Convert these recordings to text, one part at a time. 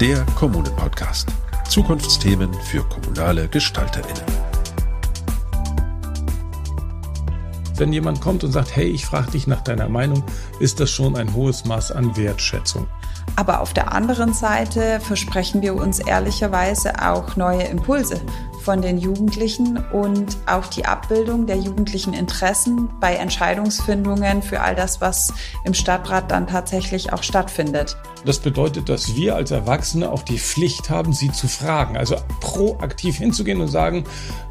der Kommunen-Podcast. Zukunftsthemen für kommunale GestalterInnen. Wenn jemand kommt und sagt, hey, ich frage dich nach deiner Meinung, ist das schon ein hohes Maß an Wertschätzung. Aber auf der anderen Seite versprechen wir uns ehrlicherweise auch neue Impulse von den Jugendlichen und auch die Abbildung der jugendlichen Interessen bei Entscheidungsfindungen für all das, was im Stadtrat dann tatsächlich auch stattfindet. Das bedeutet, dass wir als Erwachsene auch die Pflicht haben, sie zu fragen, also proaktiv hinzugehen und sagen,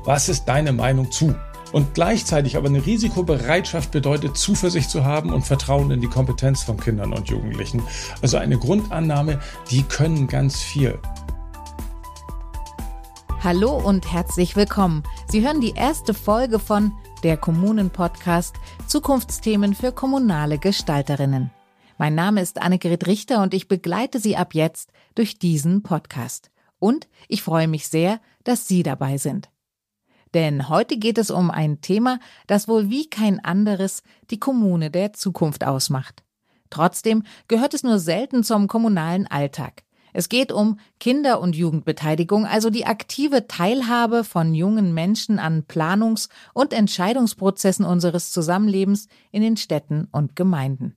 was ist deine Meinung zu? Und gleichzeitig aber eine Risikobereitschaft bedeutet, Zuversicht zu haben und Vertrauen in die Kompetenz von Kindern und Jugendlichen. Also eine Grundannahme, die können ganz viel. Hallo und herzlich willkommen. Sie hören die erste Folge von der Kommunen-Podcast Zukunftsthemen für kommunale Gestalterinnen. Mein Name ist Annegret Richter und ich begleite Sie ab jetzt durch diesen Podcast. Und ich freue mich sehr, dass Sie dabei sind. Denn heute geht es um ein Thema, das wohl wie kein anderes die Kommune der Zukunft ausmacht. Trotzdem gehört es nur selten zum kommunalen Alltag. Es geht um Kinder- und Jugendbeteiligung, also die aktive Teilhabe von jungen Menschen an Planungs- und Entscheidungsprozessen unseres Zusammenlebens in den Städten und Gemeinden.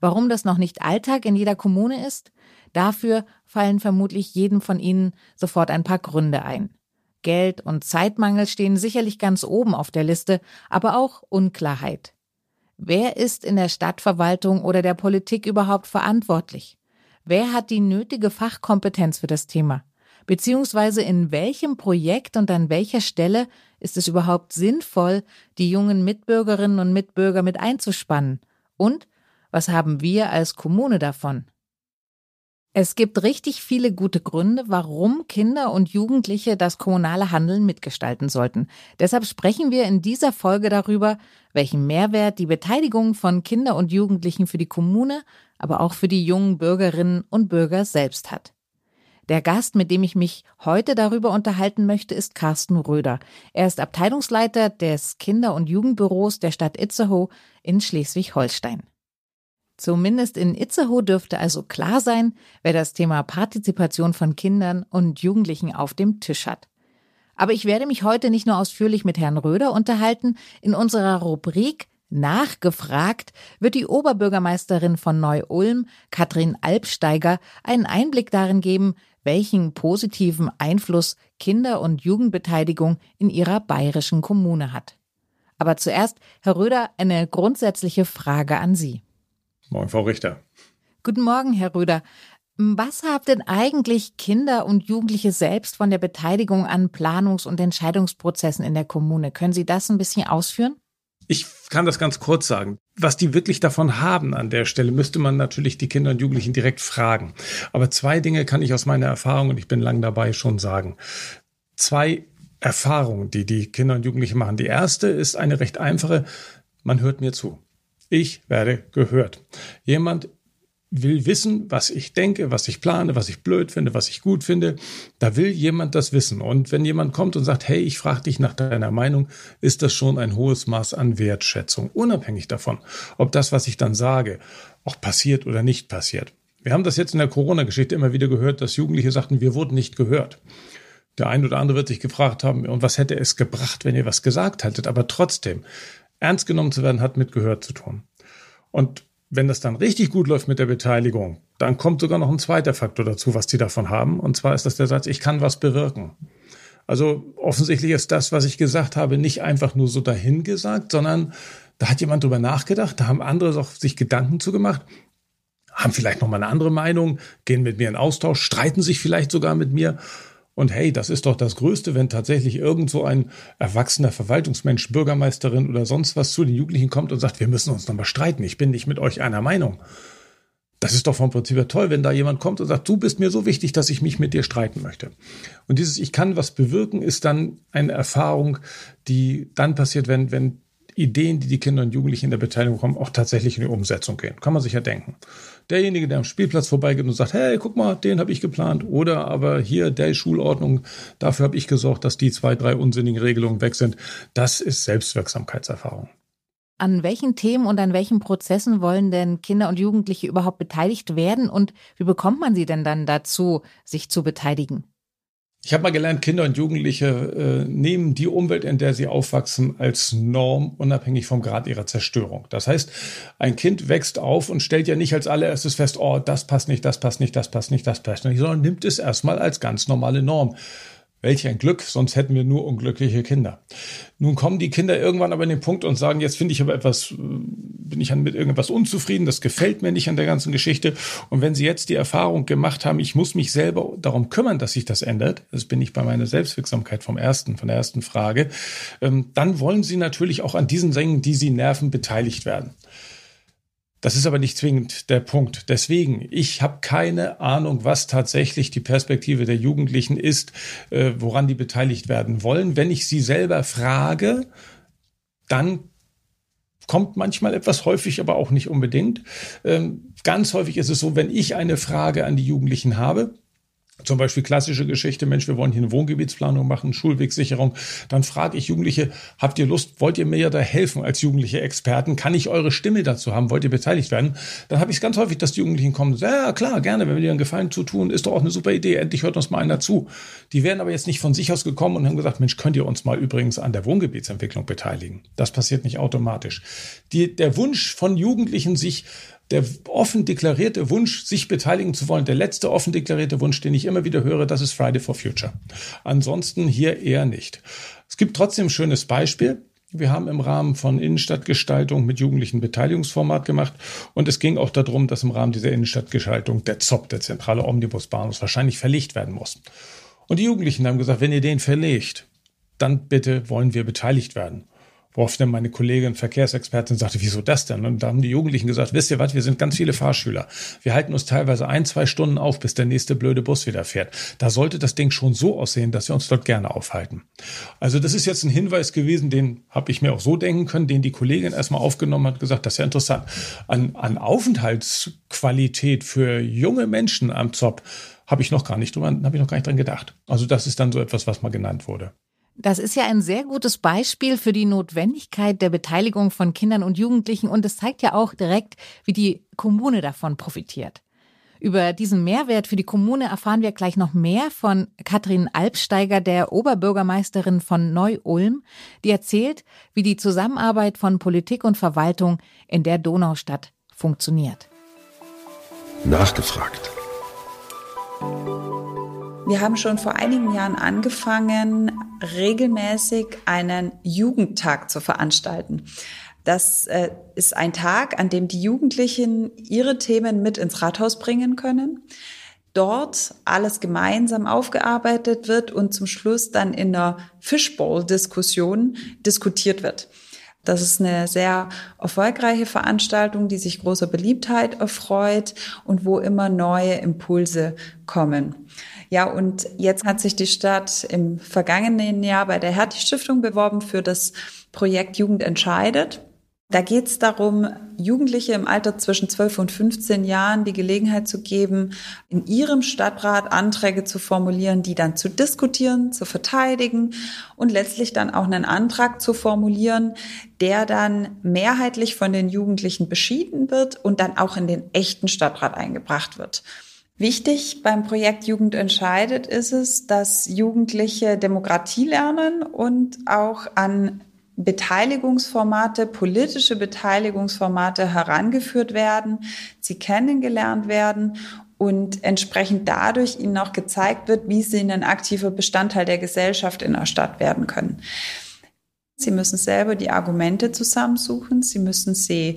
Warum das noch nicht Alltag in jeder Kommune ist? Dafür fallen vermutlich jedem von Ihnen sofort ein paar Gründe ein. Geld und Zeitmangel stehen sicherlich ganz oben auf der Liste, aber auch Unklarheit. Wer ist in der Stadtverwaltung oder der Politik überhaupt verantwortlich? Wer hat die nötige Fachkompetenz für das Thema? Beziehungsweise in welchem Projekt und an welcher Stelle ist es überhaupt sinnvoll, die jungen Mitbürgerinnen und Mitbürger mit einzuspannen? Und was haben wir als Kommune davon? Es gibt richtig viele gute Gründe, warum Kinder und Jugendliche das kommunale Handeln mitgestalten sollten. Deshalb sprechen wir in dieser Folge darüber, welchen Mehrwert die Beteiligung von Kinder und Jugendlichen für die Kommune, aber auch für die jungen Bürgerinnen und Bürger selbst hat. Der Gast, mit dem ich mich heute darüber unterhalten möchte, ist Carsten Röder. Er ist Abteilungsleiter des Kinder- und Jugendbüros der Stadt Itzehoe in Schleswig-Holstein. Zumindest in Itzehoe dürfte also klar sein, wer das Thema Partizipation von Kindern und Jugendlichen auf dem Tisch hat. Aber ich werde mich heute nicht nur ausführlich mit Herrn Röder unterhalten. In unserer Rubrik Nachgefragt wird die Oberbürgermeisterin von Neu-Ulm, Katrin Albsteiger, einen Einblick darin geben, welchen positiven Einfluss Kinder- und Jugendbeteiligung in ihrer bayerischen Kommune hat. Aber zuerst, Herr Röder, eine grundsätzliche Frage an Sie. Moin, Frau Richter. Guten Morgen, Herr Röder. Was haben denn eigentlich Kinder und Jugendliche selbst von der Beteiligung an Planungs- und Entscheidungsprozessen in der Kommune? Können Sie das ein bisschen ausführen? Ich kann das ganz kurz sagen. Was die wirklich davon haben an der Stelle, müsste man natürlich die Kinder und Jugendlichen direkt fragen. Aber zwei Dinge kann ich aus meiner Erfahrung, und ich bin lang dabei, schon sagen. Zwei Erfahrungen, die die Kinder und Jugendlichen machen. Die erste ist eine recht einfache. Man hört mir zu. Ich werde gehört. Jemand will wissen, was ich denke, was ich plane, was ich blöd finde, was ich gut finde. Da will jemand das wissen. Und wenn jemand kommt und sagt, hey, ich frage dich nach deiner Meinung, ist das schon ein hohes Maß an Wertschätzung, unabhängig davon, ob das, was ich dann sage, auch passiert oder nicht passiert. Wir haben das jetzt in der Corona-Geschichte immer wieder gehört, dass Jugendliche sagten, wir wurden nicht gehört. Der ein oder andere wird sich gefragt haben, und was hätte es gebracht, wenn ihr was gesagt hättet? Aber trotzdem, ernst genommen zu werden, hat mit Gehört zu tun. Und wenn das dann richtig gut läuft mit der Beteiligung, dann kommt sogar noch ein zweiter Faktor dazu, was die davon haben. Und zwar ist das der Satz, ich kann was bewirken. Also offensichtlich ist das, was ich gesagt habe, nicht einfach nur so dahingesagt, sondern da hat jemand drüber nachgedacht, da haben andere auch sich Gedanken zugemacht, haben vielleicht noch mal eine andere Meinung, gehen mit mir in Austausch, streiten sich vielleicht sogar mit mir und hey, das ist doch das Größte, wenn tatsächlich irgend so ein erwachsener Verwaltungsmensch, Bürgermeisterin oder sonst was zu den Jugendlichen kommt und sagt, wir müssen uns nochmal streiten, ich bin nicht mit euch einer Meinung. Das ist doch vom Prinzip her toll, wenn da jemand kommt und sagt, du bist mir so wichtig, dass ich mich mit dir streiten möchte. Und dieses Ich kann was bewirken ist dann eine Erfahrung, die dann passiert, wenn, wenn Ideen, die die Kinder und Jugendlichen in der Beteiligung kommen, auch tatsächlich in die Umsetzung gehen. Kann man sich ja denken. Derjenige, der am Spielplatz vorbeigeht und sagt, hey, guck mal, den habe ich geplant. Oder aber hier, der Schulordnung, dafür habe ich gesorgt, dass die zwei, drei unsinnigen Regelungen weg sind. Das ist Selbstwirksamkeitserfahrung. An welchen Themen und an welchen Prozessen wollen denn Kinder und Jugendliche überhaupt beteiligt werden und wie bekommt man sie denn dann dazu, sich zu beteiligen? Ich habe mal gelernt, Kinder und Jugendliche äh, nehmen die Umwelt, in der sie aufwachsen, als Norm, unabhängig vom Grad ihrer Zerstörung. Das heißt, ein Kind wächst auf und stellt ja nicht als allererstes fest, oh, das passt nicht, das passt nicht, das passt nicht, das passt nicht, sondern nimmt es erstmal als ganz normale Norm. Welch ein Glück, sonst hätten wir nur unglückliche Kinder. Nun kommen die Kinder irgendwann aber in den Punkt und sagen, jetzt finde ich aber etwas, äh, bin ich mit irgendwas unzufrieden, das gefällt mir nicht an der ganzen Geschichte. Und wenn sie jetzt die Erfahrung gemacht haben, ich muss mich selber darum kümmern, dass sich das ändert, das bin ich bei meiner Selbstwirksamkeit vom ersten, von der ersten Frage, ähm, dann wollen sie natürlich auch an diesen Dingen, die sie nerven, beteiligt werden. Das ist aber nicht zwingend der Punkt. Deswegen, ich habe keine Ahnung, was tatsächlich die Perspektive der Jugendlichen ist, äh, woran die beteiligt werden wollen. Wenn ich sie selber frage, dann kommt manchmal etwas häufig, aber auch nicht unbedingt. Ähm, ganz häufig ist es so, wenn ich eine Frage an die Jugendlichen habe, zum Beispiel klassische Geschichte, Mensch, wir wollen hier eine Wohngebietsplanung machen, Schulwegsicherung. Dann frage ich Jugendliche, habt ihr Lust, wollt ihr mir ja da helfen als jugendliche Experten? Kann ich eure Stimme dazu haben? Wollt ihr beteiligt werden? Dann habe ich es ganz häufig, dass die Jugendlichen kommen, ja klar, gerne, wenn wir dir einen Gefallen zutun, ist doch auch eine super Idee, endlich hört uns mal einer zu. Die wären aber jetzt nicht von sich aus gekommen und haben gesagt, Mensch, könnt ihr uns mal übrigens an der Wohngebietsentwicklung beteiligen? Das passiert nicht automatisch. Die, der Wunsch von Jugendlichen, sich der offen deklarierte Wunsch, sich beteiligen zu wollen, der letzte offen deklarierte Wunsch, den ich immer wieder höre, das ist Friday for Future. Ansonsten hier eher nicht. Es gibt trotzdem ein schönes Beispiel. Wir haben im Rahmen von Innenstadtgestaltung mit Jugendlichen Beteiligungsformat gemacht und es ging auch darum, dass im Rahmen dieser Innenstadtgestaltung der ZOP, der zentrale Omnibusbahnhof, wahrscheinlich verlegt werden muss. Und die Jugendlichen haben gesagt, wenn ihr den verlegt, dann bitte wollen wir beteiligt werden. Worauf dann meine Kollegin Verkehrsexpertin sagte, wieso das denn? Und da haben die Jugendlichen gesagt, wisst ihr was, wir sind ganz viele Fahrschüler. Wir halten uns teilweise ein, zwei Stunden auf, bis der nächste blöde Bus wieder fährt. Da sollte das Ding schon so aussehen, dass wir uns dort gerne aufhalten. Also das ist jetzt ein Hinweis gewesen, den habe ich mir auch so denken können, den die Kollegin erstmal aufgenommen hat, gesagt, das ist ja interessant. An, an Aufenthaltsqualität für junge Menschen am ZOP habe ich noch gar nicht drüber, habe ich noch gar nicht dran gedacht. Also das ist dann so etwas, was mal genannt wurde. Das ist ja ein sehr gutes Beispiel für die Notwendigkeit der Beteiligung von Kindern und Jugendlichen und es zeigt ja auch direkt, wie die Kommune davon profitiert. Über diesen Mehrwert für die Kommune erfahren wir gleich noch mehr von Katrin Albsteiger, der Oberbürgermeisterin von Neu-Ulm, die erzählt, wie die Zusammenarbeit von Politik und Verwaltung in der Donaustadt funktioniert. Nachgefragt. Wir haben schon vor einigen Jahren angefangen, regelmäßig einen Jugendtag zu veranstalten. Das äh, ist ein Tag, an dem die Jugendlichen ihre Themen mit ins Rathaus bringen können. Dort alles gemeinsam aufgearbeitet wird und zum Schluss dann in einer Fishbowl-Diskussion diskutiert wird. Das ist eine sehr erfolgreiche Veranstaltung, die sich großer Beliebtheit erfreut und wo immer neue Impulse kommen. Ja, und jetzt hat sich die Stadt im vergangenen Jahr bei der Hertie Stiftung beworben für das Projekt Jugend entscheidet. Da geht es darum, Jugendliche im Alter zwischen 12 und 15 Jahren die Gelegenheit zu geben, in ihrem Stadtrat Anträge zu formulieren, die dann zu diskutieren, zu verteidigen und letztlich dann auch einen Antrag zu formulieren, der dann mehrheitlich von den Jugendlichen beschieden wird und dann auch in den echten Stadtrat eingebracht wird. Wichtig beim Projekt Jugend entscheidet ist es, dass Jugendliche Demokratie lernen und auch an Beteiligungsformate, politische Beteiligungsformate herangeführt werden, sie kennengelernt werden und entsprechend dadurch ihnen auch gezeigt wird, wie sie ein aktiver Bestandteil der Gesellschaft in der Stadt werden können. Sie müssen selber die Argumente zusammensuchen, sie müssen sie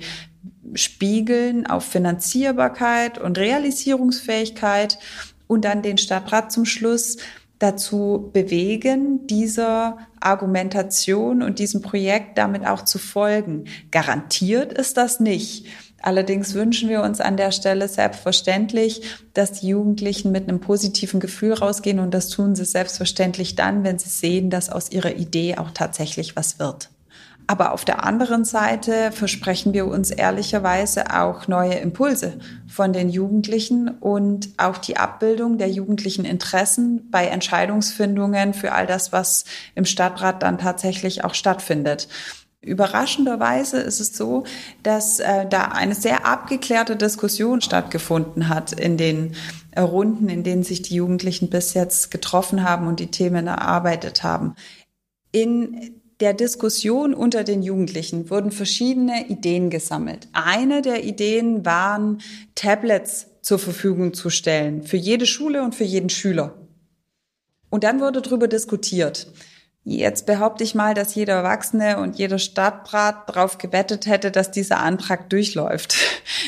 spiegeln auf Finanzierbarkeit und Realisierungsfähigkeit und dann den Stadtrat zum Schluss dazu bewegen, dieser Argumentation und diesem Projekt damit auch zu folgen. Garantiert ist das nicht. Allerdings wünschen wir uns an der Stelle selbstverständlich, dass die Jugendlichen mit einem positiven Gefühl rausgehen und das tun sie selbstverständlich dann, wenn sie sehen, dass aus ihrer Idee auch tatsächlich was wird. Aber auf der anderen Seite versprechen wir uns ehrlicherweise auch neue Impulse von den Jugendlichen und auch die Abbildung der jugendlichen Interessen bei Entscheidungsfindungen für all das, was im Stadtrat dann tatsächlich auch stattfindet. Überraschenderweise ist es so, dass äh, da eine sehr abgeklärte Diskussion stattgefunden hat in den äh, Runden, in denen sich die Jugendlichen bis jetzt getroffen haben und die Themen erarbeitet haben. In der Diskussion unter den Jugendlichen wurden verschiedene Ideen gesammelt. Eine der Ideen waren, Tablets zur Verfügung zu stellen für jede Schule und für jeden Schüler. Und dann wurde darüber diskutiert. Jetzt behaupte ich mal, dass jeder Erwachsene und jeder Stadtrat darauf gewettet hätte, dass dieser Antrag durchläuft.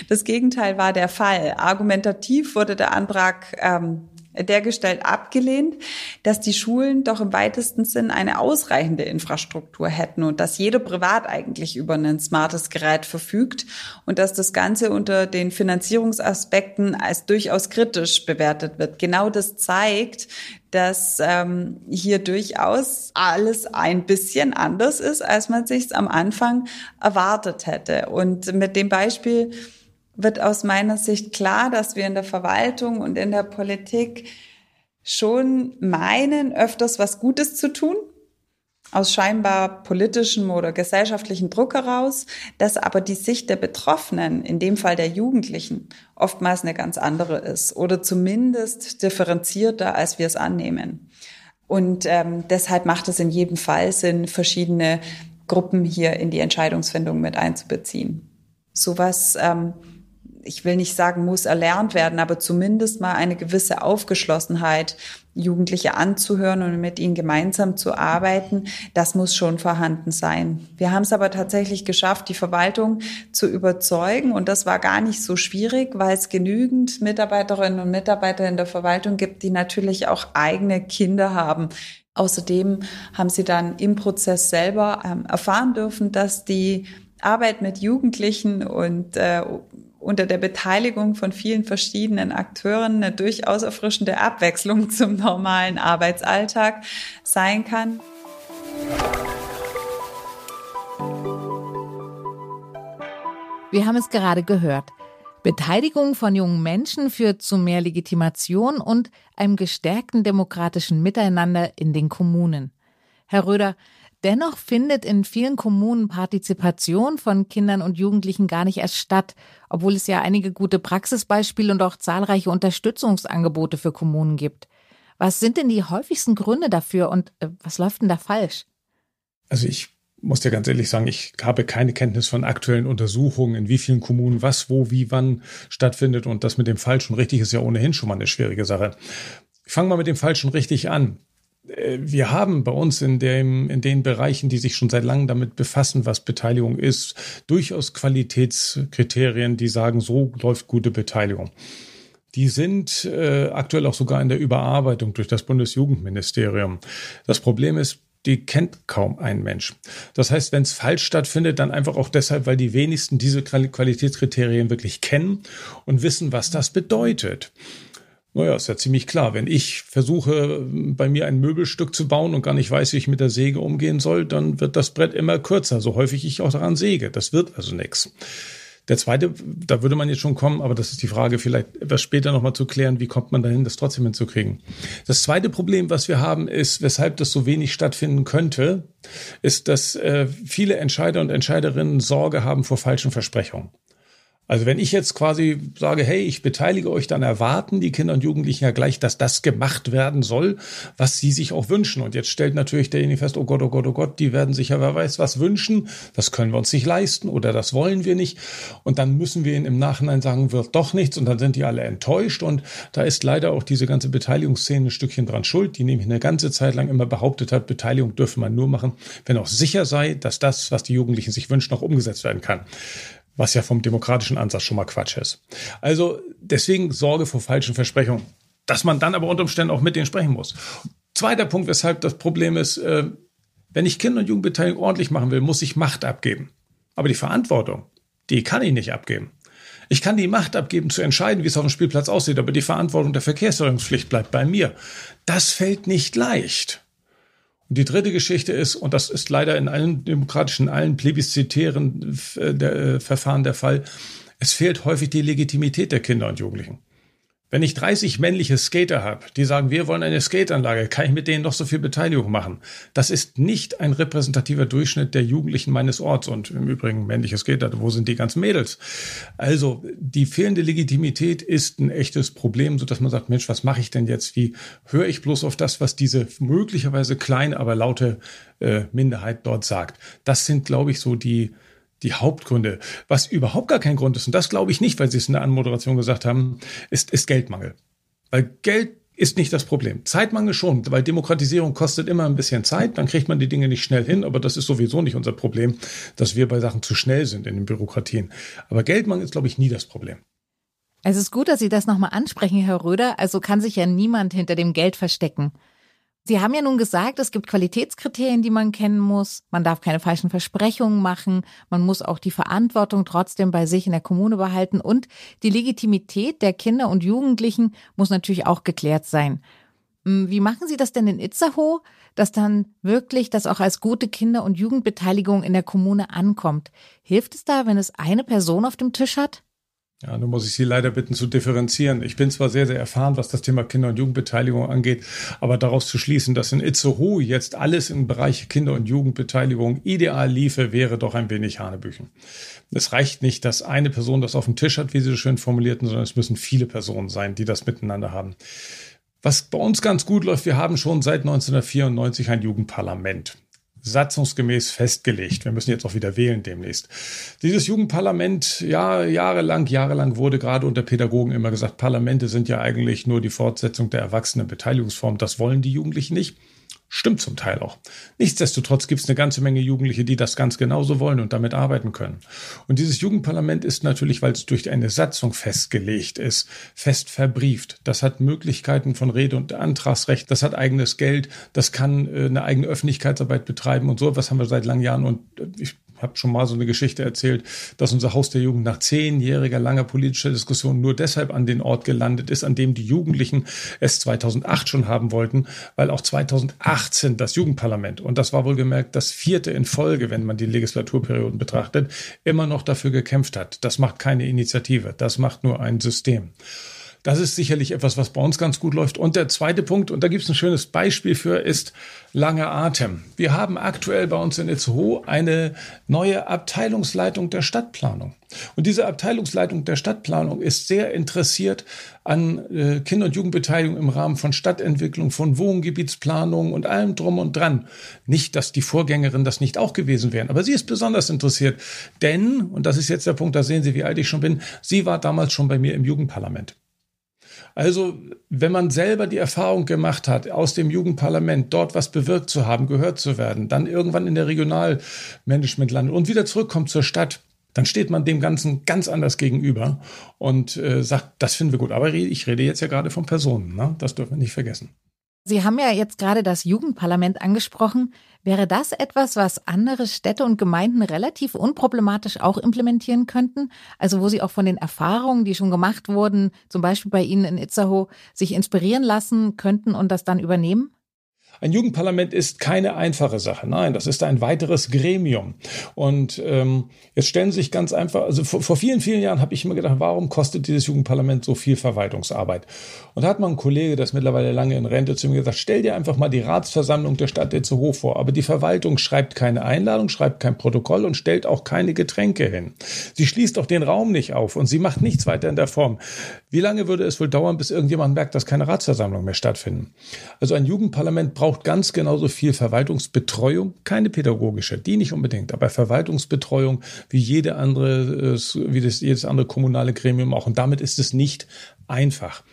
Das Gegenteil war der Fall. Argumentativ wurde der Antrag ähm, dergestellt abgelehnt, dass die Schulen doch im weitesten Sinn eine ausreichende Infrastruktur hätten und dass jeder privat eigentlich über ein smartes Gerät verfügt und dass das Ganze unter den Finanzierungsaspekten als durchaus kritisch bewertet wird. Genau das zeigt, dass ähm, hier durchaus alles ein bisschen anders ist, als man sich am Anfang erwartet hätte. Und mit dem Beispiel wird aus meiner Sicht klar, dass wir in der Verwaltung und in der Politik schon meinen, öfters was Gutes zu tun, aus scheinbar politischem oder gesellschaftlichen Druck heraus, dass aber die Sicht der Betroffenen, in dem Fall der Jugendlichen, oftmals eine ganz andere ist oder zumindest differenzierter, als wir es annehmen. Und ähm, deshalb macht es in jedem Fall Sinn, verschiedene Gruppen hier in die Entscheidungsfindung mit einzubeziehen. Sowas ähm, ich will nicht sagen, muss erlernt werden, aber zumindest mal eine gewisse Aufgeschlossenheit, Jugendliche anzuhören und mit ihnen gemeinsam zu arbeiten, das muss schon vorhanden sein. Wir haben es aber tatsächlich geschafft, die Verwaltung zu überzeugen und das war gar nicht so schwierig, weil es genügend Mitarbeiterinnen und Mitarbeiter in der Verwaltung gibt, die natürlich auch eigene Kinder haben. Außerdem haben sie dann im Prozess selber ähm, erfahren dürfen, dass die Arbeit mit Jugendlichen und äh, unter der Beteiligung von vielen verschiedenen Akteuren eine durchaus erfrischende Abwechslung zum normalen Arbeitsalltag sein kann. Wir haben es gerade gehört. Beteiligung von jungen Menschen führt zu mehr Legitimation und einem gestärkten demokratischen Miteinander in den Kommunen. Herr Röder, Dennoch findet in vielen Kommunen Partizipation von Kindern und Jugendlichen gar nicht erst statt, obwohl es ja einige gute Praxisbeispiele und auch zahlreiche Unterstützungsangebote für Kommunen gibt. Was sind denn die häufigsten Gründe dafür und äh, was läuft denn da falsch? Also ich muss dir ganz ehrlich sagen, ich habe keine Kenntnis von aktuellen Untersuchungen, in wie vielen Kommunen was, wo, wie, wann stattfindet. Und das mit dem Falsch und richtig ist ja ohnehin schon mal eine schwierige Sache. Ich fange mal mit dem Falsch und richtig an. Äh, wir haben bei uns in, dem, in den Bereichen, die sich schon seit langem damit befassen, was Beteiligung ist, durchaus Qualitätskriterien, die sagen, so läuft gute Beteiligung. Die sind äh, aktuell auch sogar in der Überarbeitung durch das Bundesjugendministerium. Das Problem ist, die kennt kaum ein Mensch. Das heißt, wenn es falsch stattfindet, dann einfach auch deshalb, weil die wenigsten diese Qualitätskriterien wirklich kennen und wissen, was das bedeutet. Naja, ist ja ziemlich klar. Wenn ich versuche, bei mir ein Möbelstück zu bauen und gar nicht weiß, wie ich mit der Säge umgehen soll, dann wird das Brett immer kürzer, so häufig ich auch daran säge. Das wird also nichts. Der zweite, da würde man jetzt schon kommen, aber das ist die Frage vielleicht etwas später nochmal zu klären, wie kommt man dahin, das trotzdem hinzukriegen. Das zweite Problem, was wir haben, ist, weshalb das so wenig stattfinden könnte, ist, dass äh, viele Entscheider und Entscheiderinnen Sorge haben vor falschen Versprechungen. Also wenn ich jetzt quasi sage, hey, ich beteilige euch, dann erwarten die Kinder und Jugendlichen ja gleich, dass das gemacht werden soll, was sie sich auch wünschen. Und jetzt stellt natürlich derjenige fest, oh Gott, oh Gott, oh Gott, die werden sich ja wer weiß was wünschen. Das können wir uns nicht leisten oder das wollen wir nicht. Und dann müssen wir ihnen im Nachhinein sagen, wird doch nichts. Und dann sind die alle enttäuscht. Und da ist leider auch diese ganze Beteiligungsszene ein Stückchen dran schuld, die nämlich eine ganze Zeit lang immer behauptet hat, Beteiligung dürfe man nur machen, wenn auch sicher sei, dass das, was die Jugendlichen sich wünschen, auch umgesetzt werden kann was ja vom demokratischen Ansatz schon mal Quatsch ist. Also deswegen Sorge vor falschen Versprechungen, dass man dann aber unter Umständen auch mit denen sprechen muss. Zweiter Punkt, weshalb das Problem ist, äh, wenn ich Kinder- und Jugendbeteiligung ordentlich machen will, muss ich Macht abgeben. Aber die Verantwortung, die kann ich nicht abgeben. Ich kann die Macht abgeben, zu entscheiden, wie es auf dem Spielplatz aussieht, aber die Verantwortung der Verkehrsordnungspflicht bleibt bei mir. Das fällt nicht leicht. Und die dritte Geschichte ist, und das ist leider in allen demokratischen, allen plebiszitären äh, der, äh, Verfahren der Fall, es fehlt häufig die Legitimität der Kinder und Jugendlichen. Wenn ich 30 männliche Skater habe, die sagen, wir wollen eine Skateanlage, kann ich mit denen noch so viel Beteiligung machen. Das ist nicht ein repräsentativer Durchschnitt der Jugendlichen meines Orts und im Übrigen männliche Skater, wo sind die ganzen Mädels? Also die fehlende Legitimität ist ein echtes Problem, so dass man sagt, Mensch, was mache ich denn jetzt? Wie höre ich bloß auf das, was diese möglicherweise kleine, aber laute äh, Minderheit dort sagt? Das sind, glaube ich, so die die Hauptgründe. Was überhaupt gar kein Grund ist, und das glaube ich nicht, weil Sie es in der Anmoderation gesagt haben, ist, ist Geldmangel. Weil Geld ist nicht das Problem. Zeitmangel schon, weil Demokratisierung kostet immer ein bisschen Zeit, dann kriegt man die Dinge nicht schnell hin, aber das ist sowieso nicht unser Problem, dass wir bei Sachen zu schnell sind in den Bürokratien. Aber Geldmangel ist, glaube ich, nie das Problem. Es ist gut, dass Sie das nochmal ansprechen, Herr Röder. Also kann sich ja niemand hinter dem Geld verstecken. Sie haben ja nun gesagt, es gibt Qualitätskriterien, die man kennen muss. Man darf keine falschen Versprechungen machen. Man muss auch die Verantwortung trotzdem bei sich in der Kommune behalten. Und die Legitimität der Kinder und Jugendlichen muss natürlich auch geklärt sein. Hm, wie machen Sie das denn in Itzehoe, dass dann wirklich das auch als gute Kinder- und Jugendbeteiligung in der Kommune ankommt? Hilft es da, wenn es eine Person auf dem Tisch hat? Ja, nun muss ich Sie leider bitten zu differenzieren. Ich bin zwar sehr, sehr erfahren, was das Thema Kinder- und Jugendbeteiligung angeht, aber daraus zu schließen, dass in Itzehoe jetzt alles im Bereich Kinder- und Jugendbeteiligung ideal liefe, wäre doch ein wenig Hanebüchen. Es reicht nicht, dass eine Person das auf dem Tisch hat, wie Sie so schön formulierten, sondern es müssen viele Personen sein, die das miteinander haben. Was bei uns ganz gut läuft, wir haben schon seit 1994 ein Jugendparlament satzungsgemäß festgelegt. Wir müssen jetzt auch wieder wählen demnächst. Dieses Jugendparlament, ja, jahrelang, jahrelang wurde gerade unter Pädagogen immer gesagt, Parlamente sind ja eigentlich nur die Fortsetzung der Erwachsenenbeteiligungsform. Das wollen die Jugendlichen nicht. Stimmt zum Teil auch. Nichtsdestotrotz gibt es eine ganze Menge Jugendliche, die das ganz genauso wollen und damit arbeiten können. Und dieses Jugendparlament ist natürlich, weil es durch eine Satzung festgelegt ist, fest verbrieft. Das hat Möglichkeiten von Rede- und Antragsrecht, das hat eigenes Geld, das kann äh, eine eigene Öffentlichkeitsarbeit betreiben und so. Was haben wir seit langen Jahren und äh, ich habe schon mal so eine Geschichte erzählt, dass unser Haus der Jugend nach zehnjähriger langer politischer Diskussion nur deshalb an den Ort gelandet ist, an dem die Jugendlichen es 2008 schon haben wollten, weil auch 2018 das Jugendparlament, und das war wohl gemerkt das vierte in Folge, wenn man die Legislaturperioden betrachtet, immer noch dafür gekämpft hat. Das macht keine Initiative, das macht nur ein System. Das ist sicherlich etwas, was bei uns ganz gut läuft. Und der zweite Punkt, und da gibt es ein schönes Beispiel für, ist langer Atem. Wir haben aktuell bei uns in Itzehoe eine neue Abteilungsleitung der Stadtplanung. Und diese Abteilungsleitung der Stadtplanung ist sehr interessiert an äh, Kinder- und Jugendbeteiligung im Rahmen von Stadtentwicklung, von Wohngebietsplanung und allem drum und dran. Nicht, dass die Vorgängerin das nicht auch gewesen wären, aber sie ist besonders interessiert. Denn, und das ist jetzt der Punkt, da sehen Sie, wie alt ich schon bin, sie war damals schon bei mir im Jugendparlament. Also, wenn man selber die Erfahrung gemacht hat, aus dem Jugendparlament dort was bewirkt zu haben, gehört zu werden, dann irgendwann in der Regionalmanagement landet und wieder zurückkommt zur Stadt, dann steht man dem Ganzen ganz anders gegenüber und äh, sagt, das finden wir gut. Aber ich rede jetzt ja gerade von Personen, ne? das dürfen wir nicht vergessen. Sie haben ja jetzt gerade das Jugendparlament angesprochen. Wäre das etwas, was andere Städte und Gemeinden relativ unproblematisch auch implementieren könnten? Also wo sie auch von den Erfahrungen, die schon gemacht wurden, zum Beispiel bei Ihnen in Itzehoe, sich inspirieren lassen könnten und das dann übernehmen? Ein Jugendparlament ist keine einfache Sache. Nein, das ist ein weiteres Gremium. Und ähm, jetzt stellen sich ganz einfach, also vor, vor vielen, vielen Jahren habe ich immer gedacht, warum kostet dieses Jugendparlament so viel Verwaltungsarbeit? Und da hat man einen Kollege, das mittlerweile lange in Rente, zu mir gesagt, stell dir einfach mal die Ratsversammlung der Stadt Itzehoe vor. Aber die Verwaltung schreibt keine Einladung, schreibt kein Protokoll und stellt auch keine Getränke hin. Sie schließt auch den Raum nicht auf und sie macht nichts weiter in der Form. Wie lange würde es wohl dauern, bis irgendjemand merkt, dass keine Ratsversammlungen mehr stattfinden? Also ein Jugendparlament braucht braucht ganz genauso viel Verwaltungsbetreuung, keine pädagogische, die nicht unbedingt, aber Verwaltungsbetreuung wie jede andere, äh, wie das, jedes andere kommunale Gremium auch. Und damit ist es nicht einfach.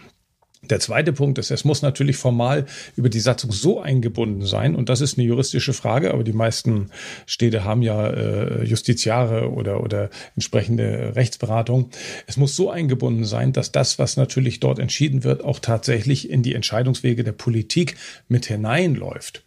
Der zweite Punkt ist, es muss natürlich formal über die Satzung so eingebunden sein, und das ist eine juristische Frage, aber die meisten Städte haben ja äh, Justiziare oder, oder entsprechende Rechtsberatung. Es muss so eingebunden sein, dass das, was natürlich dort entschieden wird, auch tatsächlich in die Entscheidungswege der Politik mit hineinläuft.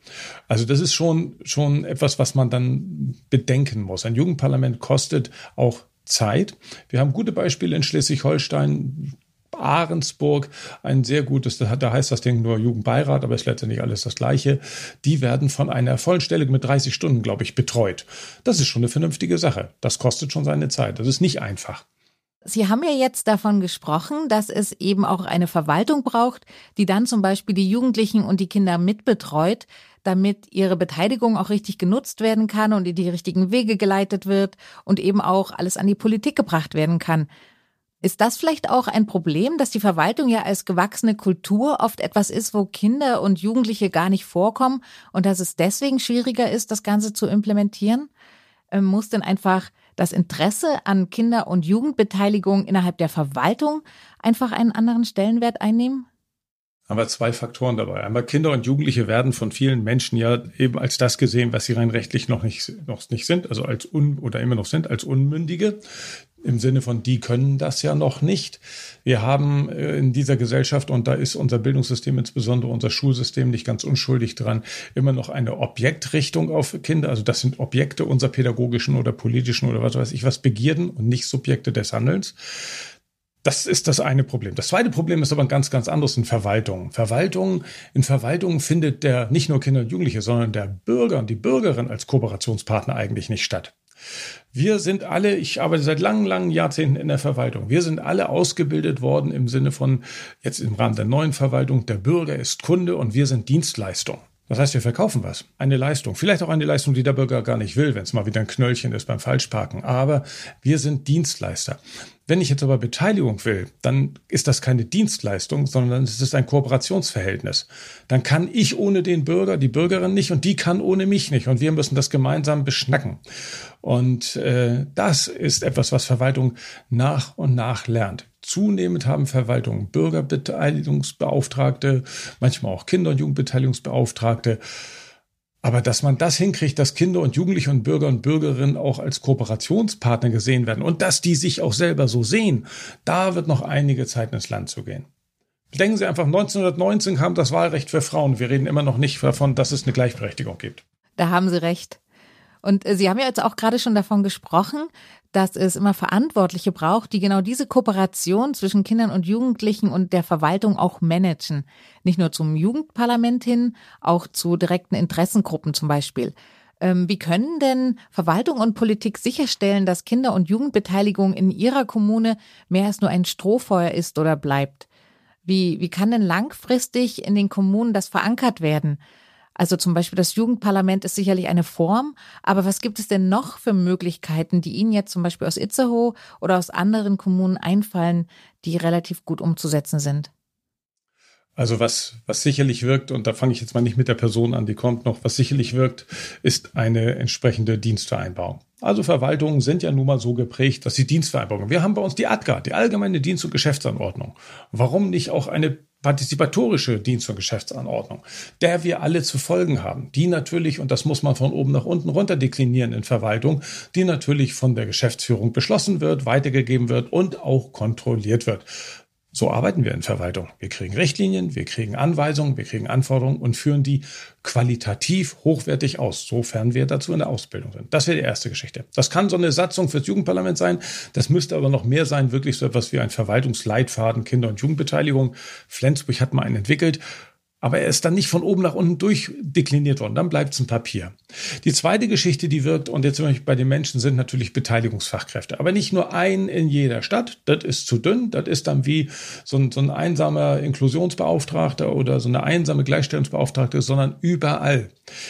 Also das ist schon, schon etwas, was man dann bedenken muss. Ein Jugendparlament kostet auch Zeit. Wir haben gute Beispiele in Schleswig-Holstein. Ahrensburg, ein sehr gutes, da heißt das Ding nur Jugendbeirat, aber ist letztendlich alles das Gleiche. Die werden von einer vollen Stelle mit 30 Stunden, glaube ich, betreut. Das ist schon eine vernünftige Sache. Das kostet schon seine Zeit. Das ist nicht einfach. Sie haben ja jetzt davon gesprochen, dass es eben auch eine Verwaltung braucht, die dann zum Beispiel die Jugendlichen und die Kinder mitbetreut, damit ihre Beteiligung auch richtig genutzt werden kann und in die richtigen Wege geleitet wird und eben auch alles an die Politik gebracht werden kann. Ist das vielleicht auch ein Problem, dass die Verwaltung ja als gewachsene Kultur oft etwas ist, wo Kinder und Jugendliche gar nicht vorkommen und dass es deswegen schwieriger ist, das Ganze zu implementieren? Ähm, muss denn einfach das Interesse an Kinder- und Jugendbeteiligung innerhalb der Verwaltung einfach einen anderen Stellenwert einnehmen? haben wir zwei Faktoren dabei. Einmal Kinder und Jugendliche werden von vielen Menschen ja eben als das gesehen, was sie rein rechtlich noch nicht, noch nicht sind, also als un oder immer noch sind, als Unmündige. Im Sinne von, die können das ja noch nicht. Wir haben äh, in dieser Gesellschaft, und da ist unser Bildungssystem, insbesondere unser Schulsystem, nicht ganz unschuldig dran, immer noch eine Objektrichtung auf Kinder. Also das sind Objekte unserer pädagogischen oder politischen oder was weiß ich was Begierden und nicht Subjekte des Handelns. Das ist das eine Problem. Das zweite Problem ist aber ein ganz, ganz anderes in Verwaltung. Verwaltung, in Verwaltung findet der nicht nur Kinder und Jugendliche, sondern der Bürger und die Bürgerin als Kooperationspartner eigentlich nicht statt. Wir sind alle, ich arbeite seit langen, langen Jahrzehnten in der Verwaltung. Wir sind alle ausgebildet worden im Sinne von, jetzt im Rahmen der neuen Verwaltung, der Bürger ist Kunde und wir sind Dienstleistung. Das heißt, wir verkaufen was. Eine Leistung. Vielleicht auch eine Leistung, die der Bürger gar nicht will, wenn es mal wieder ein Knöllchen ist beim Falschparken. Aber wir sind Dienstleister. Wenn ich jetzt aber Beteiligung will, dann ist das keine Dienstleistung, sondern es ist ein Kooperationsverhältnis. Dann kann ich ohne den Bürger, die Bürgerin nicht und die kann ohne mich nicht. Und wir müssen das gemeinsam beschnacken. Und äh, das ist etwas, was Verwaltung nach und nach lernt. Zunehmend haben Verwaltungen Bürgerbeteiligungsbeauftragte, manchmal auch Kinder- und Jugendbeteiligungsbeauftragte. Aber dass man das hinkriegt, dass Kinder und Jugendliche und Bürger und Bürgerinnen auch als Kooperationspartner gesehen werden und dass die sich auch selber so sehen, da wird noch einige Zeit ins Land zu gehen. Denken Sie einfach, 1919 kam das Wahlrecht für Frauen. Wir reden immer noch nicht davon, dass es eine Gleichberechtigung gibt. Da haben Sie recht. Und äh, Sie haben ja jetzt auch gerade schon davon gesprochen, dass es immer Verantwortliche braucht, die genau diese Kooperation zwischen Kindern und Jugendlichen und der Verwaltung auch managen. Nicht nur zum Jugendparlament hin, auch zu direkten Interessengruppen zum Beispiel. Ähm, wie können denn Verwaltung und Politik sicherstellen, dass Kinder- und Jugendbeteiligung in ihrer Kommune mehr als nur ein Strohfeuer ist oder bleibt? Wie, wie kann denn langfristig in den Kommunen das verankert werden? Also zum Beispiel das Jugendparlament ist sicherlich eine Form, aber was gibt es denn noch für Möglichkeiten, die Ihnen jetzt zum Beispiel aus Itzehoe oder aus anderen Kommunen einfallen, die relativ gut umzusetzen sind? Also was, was sicherlich wirkt, und da fange ich jetzt mal nicht mit der Person an, die kommt noch, was sicherlich wirkt, ist eine entsprechende Dienstvereinbarung. Also Verwaltungen sind ja nun mal so geprägt, dass sie Dienstvereinbarungen. Wir haben bei uns die ADGA, die Allgemeine Dienst- und Geschäftsanordnung. Warum nicht auch eine partizipatorische Dienst- und Geschäftsanordnung, der wir alle zu folgen haben, die natürlich, und das muss man von oben nach unten runter deklinieren in Verwaltung, die natürlich von der Geschäftsführung beschlossen wird, weitergegeben wird und auch kontrolliert wird. So arbeiten wir in Verwaltung. Wir kriegen Richtlinien, wir kriegen Anweisungen, wir kriegen Anforderungen und führen die qualitativ hochwertig aus, sofern wir dazu in der Ausbildung sind. Das wäre die erste Geschichte. Das kann so eine Satzung fürs Jugendparlament sein. Das müsste aber noch mehr sein, wirklich so etwas wie ein Verwaltungsleitfaden Kinder- und Jugendbeteiligung. Flensburg hat mal einen entwickelt aber er ist dann nicht von oben nach unten durchdekliniert worden. Dann bleibt es ein Papier. Die zweite Geschichte, die wirkt, und jetzt bei den Menschen sind natürlich Beteiligungsfachkräfte. Aber nicht nur ein in jeder Stadt. Das ist zu dünn. Das ist dann wie so ein, so ein einsamer Inklusionsbeauftragter oder so eine einsame Gleichstellungsbeauftragte, sondern überall.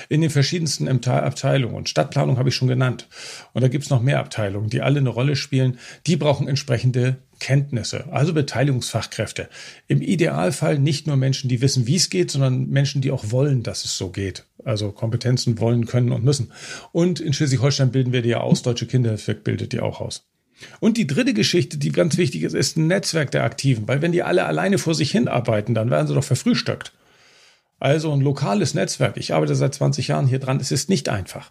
In den verschiedensten Abteilungen. Und Stadtplanung habe ich schon genannt. Und da gibt es noch mehr Abteilungen, die alle eine Rolle spielen. Die brauchen entsprechende Kenntnisse, also Beteiligungsfachkräfte. Im Idealfall nicht nur Menschen, die wissen, wie es geht, sondern Menschen, die auch wollen, dass es so geht. Also Kompetenzen wollen, können und müssen. Und in Schleswig-Holstein bilden wir die ja aus. Deutsche Kinderhilfe bildet die auch aus. Und die dritte Geschichte, die ganz wichtig ist, ist ein Netzwerk der Aktiven. Weil wenn die alle alleine vor sich hin arbeiten, dann werden sie doch verfrühstückt. Also ein lokales Netzwerk. Ich arbeite seit 20 Jahren hier dran. Es ist nicht einfach.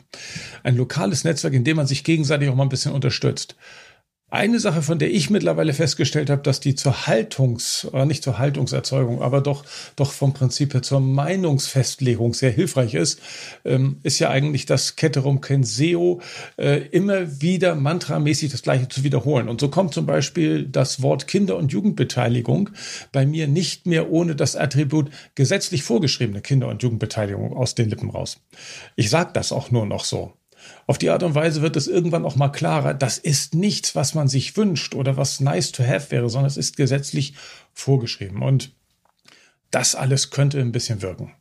Ein lokales Netzwerk, in dem man sich gegenseitig auch mal ein bisschen unterstützt. Eine Sache, von der ich mittlerweile festgestellt habe, dass die zur Haltungs, oder nicht zur Haltungserzeugung, aber doch, doch vom Prinzip her zur Meinungsfestlegung sehr hilfreich ist, ähm, ist ja eigentlich das Ketterum Kenseo, äh, immer wieder mantramäßig das Gleiche zu wiederholen. Und so kommt zum Beispiel das Wort Kinder- und Jugendbeteiligung bei mir nicht mehr ohne das Attribut gesetzlich vorgeschriebene Kinder- und Jugendbeteiligung aus den Lippen raus. Ich sage das auch nur noch so. Auf die Art und Weise wird es irgendwann auch mal klarer, das ist nichts, was man sich wünscht oder was nice to have wäre, sondern es ist gesetzlich vorgeschrieben. Und das alles könnte ein bisschen wirken.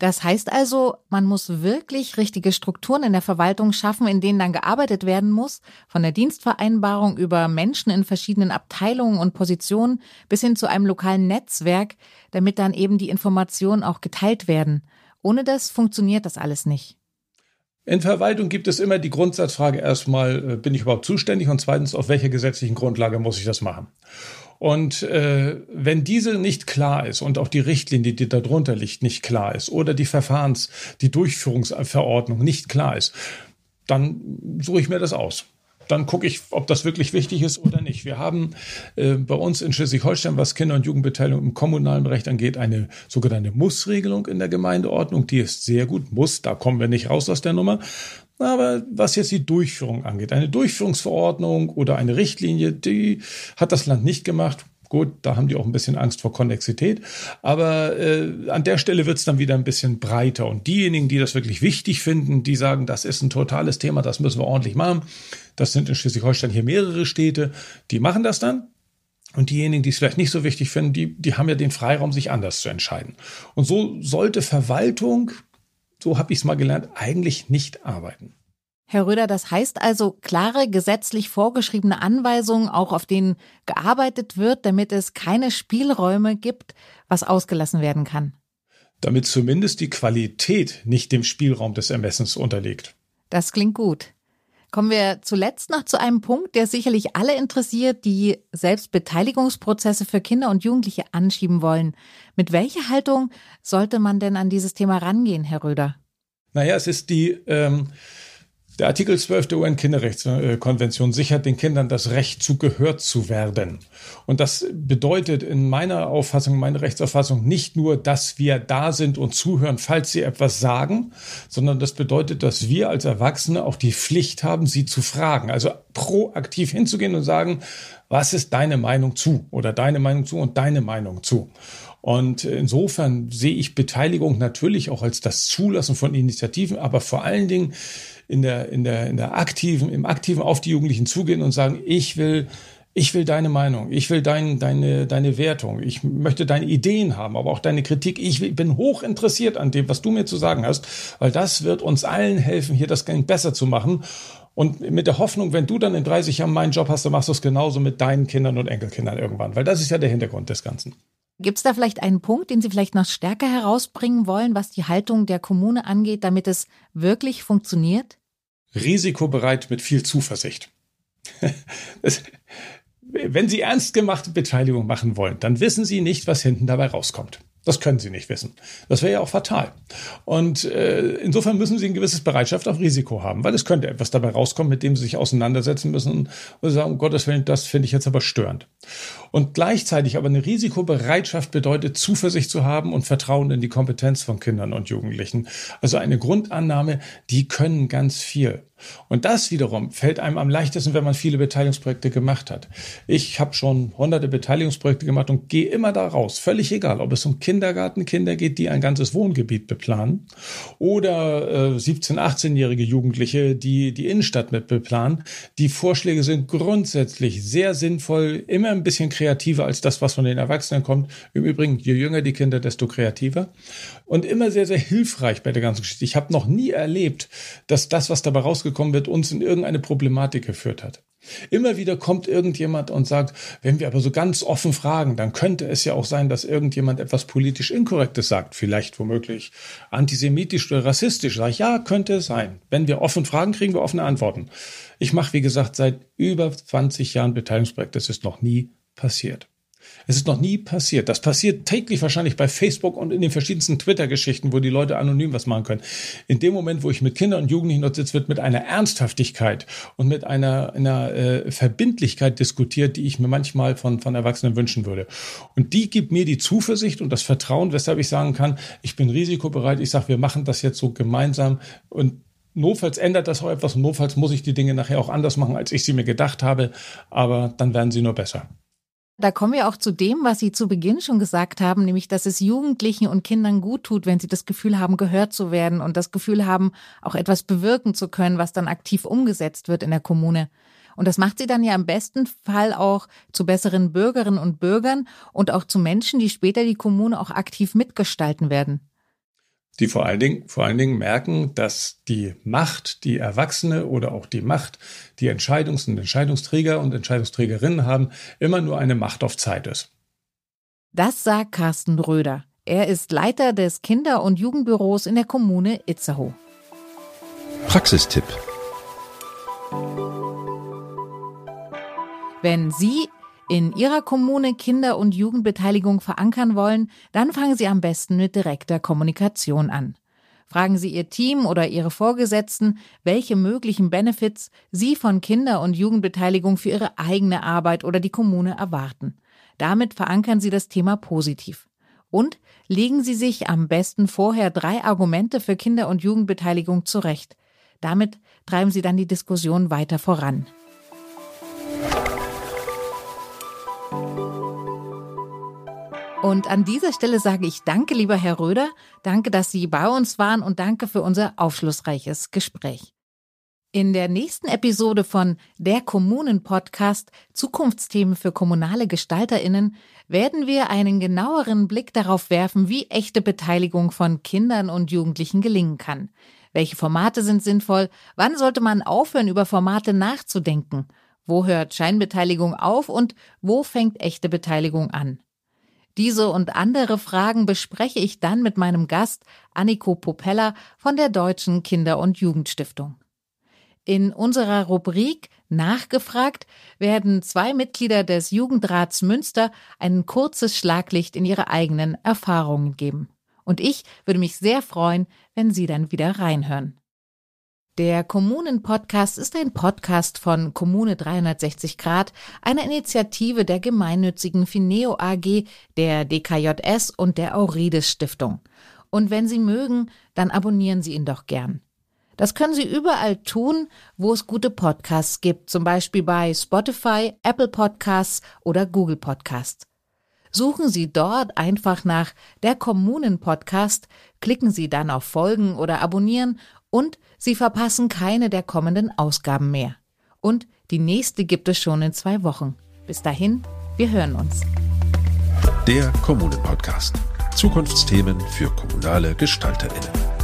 Das heißt also, man muss wirklich richtige Strukturen in der Verwaltung schaffen, in denen dann gearbeitet werden muss, von der Dienstvereinbarung über Menschen in verschiedenen Abteilungen und Positionen bis hin zu einem lokalen Netzwerk, damit dann eben die Informationen auch geteilt werden. Ohne das funktioniert das alles nicht. In Verwaltung gibt es immer die Grundsatzfrage erstmal, äh, bin ich überhaupt zuständig und zweitens, auf welcher gesetzlichen Grundlage muss ich das machen? Und äh, wenn diese nicht klar ist und auch die Richtlinie, die darunter liegt, nicht klar ist oder die Verfahrens-, die Durchführungsverordnung nicht klar ist, dann suche ich mir das aus dann gucke ich, ob das wirklich wichtig ist oder nicht. Wir haben äh, bei uns in Schleswig-Holstein, was Kinder- und Jugendbeteiligung im kommunalen Recht angeht, eine sogenannte Muss-Regelung in der Gemeindeordnung. Die ist sehr gut. Muss, da kommen wir nicht raus aus der Nummer. Aber was jetzt die Durchführung angeht, eine Durchführungsverordnung oder eine Richtlinie, die hat das Land nicht gemacht. Gut, da haben die auch ein bisschen Angst vor Konnexität. Aber äh, an der Stelle wird es dann wieder ein bisschen breiter. Und diejenigen, die das wirklich wichtig finden, die sagen, das ist ein totales Thema, das müssen wir ordentlich machen. Das sind in Schleswig-Holstein hier mehrere Städte, die machen das dann. Und diejenigen, die es vielleicht nicht so wichtig finden, die, die haben ja den Freiraum, sich anders zu entscheiden. Und so sollte Verwaltung, so habe ich es mal gelernt, eigentlich nicht arbeiten. Herr Röder, das heißt also klare gesetzlich vorgeschriebene Anweisungen, auch auf denen gearbeitet wird, damit es keine Spielräume gibt, was ausgelassen werden kann. Damit zumindest die Qualität nicht dem Spielraum des Ermessens unterliegt. Das klingt gut. Kommen wir zuletzt noch zu einem Punkt, der sicherlich alle interessiert, die Selbstbeteiligungsprozesse für Kinder und Jugendliche anschieben wollen. Mit welcher Haltung sollte man denn an dieses Thema rangehen, Herr Röder? Naja, es ist die ähm, der Artikel 12 der UN-Kinderrechtskonvention sichert den Kindern das Recht zu gehört zu werden. Und das bedeutet in meiner Auffassung, meiner Rechtsauffassung nicht nur, dass wir da sind und zuhören, falls sie etwas sagen, sondern das bedeutet, dass wir als Erwachsene auch die Pflicht haben, sie zu fragen. Also proaktiv hinzugehen und sagen, was ist deine Meinung zu oder deine Meinung zu und deine Meinung zu. Und insofern sehe ich Beteiligung natürlich auch als das Zulassen von Initiativen, aber vor allen Dingen in der, in der, in der aktiven, im aktiven auf die Jugendlichen zugehen und sagen, ich will, ich will deine Meinung, ich will dein, deine, deine Wertung, ich möchte deine Ideen haben, aber auch deine Kritik. Ich bin hoch interessiert an dem, was du mir zu sagen hast, weil das wird uns allen helfen, hier das Game besser zu machen. Und mit der Hoffnung, wenn du dann in 30 Jahren meinen Job hast, dann machst du es genauso mit deinen Kindern und Enkelkindern irgendwann, weil das ist ja der Hintergrund des Ganzen. Gibt es da vielleicht einen Punkt, den Sie vielleicht noch stärker herausbringen wollen, was die Haltung der Kommune angeht, damit es wirklich funktioniert? Risikobereit mit viel Zuversicht. wenn Sie ernst gemachte Beteiligung machen wollen, dann wissen Sie nicht, was hinten dabei rauskommt. Das können sie nicht wissen. Das wäre ja auch fatal. Und äh, insofern müssen sie ein gewisses Bereitschaft auf Risiko haben, weil es könnte etwas dabei rauskommen, mit dem sie sich auseinandersetzen müssen und sagen, um Gottes Willen, das finde ich jetzt aber störend. Und gleichzeitig aber eine Risikobereitschaft bedeutet, Zuversicht zu haben und Vertrauen in die Kompetenz von Kindern und Jugendlichen. Also eine Grundannahme, die können ganz viel. Und das wiederum fällt einem am leichtesten, wenn man viele Beteiligungsprojekte gemacht hat. Ich habe schon hunderte Beteiligungsprojekte gemacht und gehe immer da raus. Völlig egal, ob es um Kindergartenkinder geht, die ein ganzes Wohngebiet beplanen oder äh, 17-, 18-jährige Jugendliche, die die Innenstadt mit beplanen. Die Vorschläge sind grundsätzlich sehr sinnvoll, immer ein bisschen kreativer als das, was von den Erwachsenen kommt. Im Übrigen, je jünger die Kinder, desto kreativer. Und immer sehr, sehr hilfreich bei der ganzen Geschichte. Ich habe noch nie erlebt, dass das, was dabei rausgekommen gekommen wird, uns in irgendeine Problematik geführt hat. Immer wieder kommt irgendjemand und sagt, wenn wir aber so ganz offen fragen, dann könnte es ja auch sein, dass irgendjemand etwas politisch Inkorrektes sagt, vielleicht womöglich antisemitisch oder rassistisch. Sag ich, ja, könnte es sein. Wenn wir offen fragen, kriegen wir offene Antworten. Ich mache, wie gesagt, seit über 20 Jahren Beteiligungsprojekte. Das ist noch nie passiert. Es ist noch nie passiert. Das passiert täglich wahrscheinlich bei Facebook und in den verschiedensten Twitter-Geschichten, wo die Leute anonym was machen können. In dem Moment, wo ich mit Kindern und Jugendlichen dort sitze, wird mit einer Ernsthaftigkeit und mit einer, einer äh, Verbindlichkeit diskutiert, die ich mir manchmal von, von Erwachsenen wünschen würde. Und die gibt mir die Zuversicht und das Vertrauen, weshalb ich sagen kann, ich bin risikobereit. Ich sage, wir machen das jetzt so gemeinsam und Notfalls ändert das auch etwas und notfalls muss ich die Dinge nachher auch anders machen, als ich sie mir gedacht habe, aber dann werden sie nur besser. Da kommen wir auch zu dem, was Sie zu Beginn schon gesagt haben, nämlich, dass es Jugendlichen und Kindern gut tut, wenn sie das Gefühl haben, gehört zu werden und das Gefühl haben, auch etwas bewirken zu können, was dann aktiv umgesetzt wird in der Kommune. Und das macht sie dann ja im besten Fall auch zu besseren Bürgerinnen und Bürgern und auch zu Menschen, die später die Kommune auch aktiv mitgestalten werden die vor allen Dingen, vor allen Dingen merken, dass die Macht, die Erwachsene oder auch die Macht, die Entscheidungs- und Entscheidungsträger und Entscheidungsträgerinnen haben, immer nur eine Macht auf Zeit ist. Das sagt Carsten Röder. Er ist Leiter des Kinder- und Jugendbüros in der Kommune Itzehoe. Praxistipp. Wenn Sie in Ihrer Kommune Kinder- und Jugendbeteiligung verankern wollen, dann fangen Sie am besten mit direkter Kommunikation an. Fragen Sie Ihr Team oder Ihre Vorgesetzten, welche möglichen Benefits Sie von Kinder- und Jugendbeteiligung für Ihre eigene Arbeit oder die Kommune erwarten. Damit verankern Sie das Thema positiv. Und legen Sie sich am besten vorher drei Argumente für Kinder- und Jugendbeteiligung zurecht. Damit treiben Sie dann die Diskussion weiter voran. Und an dieser Stelle sage ich danke, lieber Herr Röder. Danke, dass Sie bei uns waren und danke für unser aufschlussreiches Gespräch. In der nächsten Episode von Der Kommunen Podcast Zukunftsthemen für kommunale Gestalterinnen werden wir einen genaueren Blick darauf werfen, wie echte Beteiligung von Kindern und Jugendlichen gelingen kann. Welche Formate sind sinnvoll? Wann sollte man aufhören, über Formate nachzudenken? Wo hört Scheinbeteiligung auf und wo fängt echte Beteiligung an? Diese und andere Fragen bespreche ich dann mit meinem Gast Anniko Popella von der Deutschen Kinder- und Jugendstiftung. In unserer Rubrik Nachgefragt werden zwei Mitglieder des Jugendrats Münster ein kurzes Schlaglicht in ihre eigenen Erfahrungen geben. Und ich würde mich sehr freuen, wenn Sie dann wieder reinhören. Der Kommunen-Podcast ist ein Podcast von Kommune 360 Grad, einer Initiative der gemeinnützigen Fineo AG, der DKJS und der Aurides Stiftung. Und wenn Sie mögen, dann abonnieren Sie ihn doch gern. Das können Sie überall tun, wo es gute Podcasts gibt, zum Beispiel bei Spotify, Apple Podcasts oder Google Podcasts. Suchen Sie dort einfach nach der Kommunen Podcast, klicken Sie dann auf Folgen oder Abonnieren und Sie verpassen keine der kommenden Ausgaben mehr. Und die nächste gibt es schon in zwei Wochen. Bis dahin, wir hören uns. Der Kommunen-Podcast. Zukunftsthemen für kommunale GestalterInnen.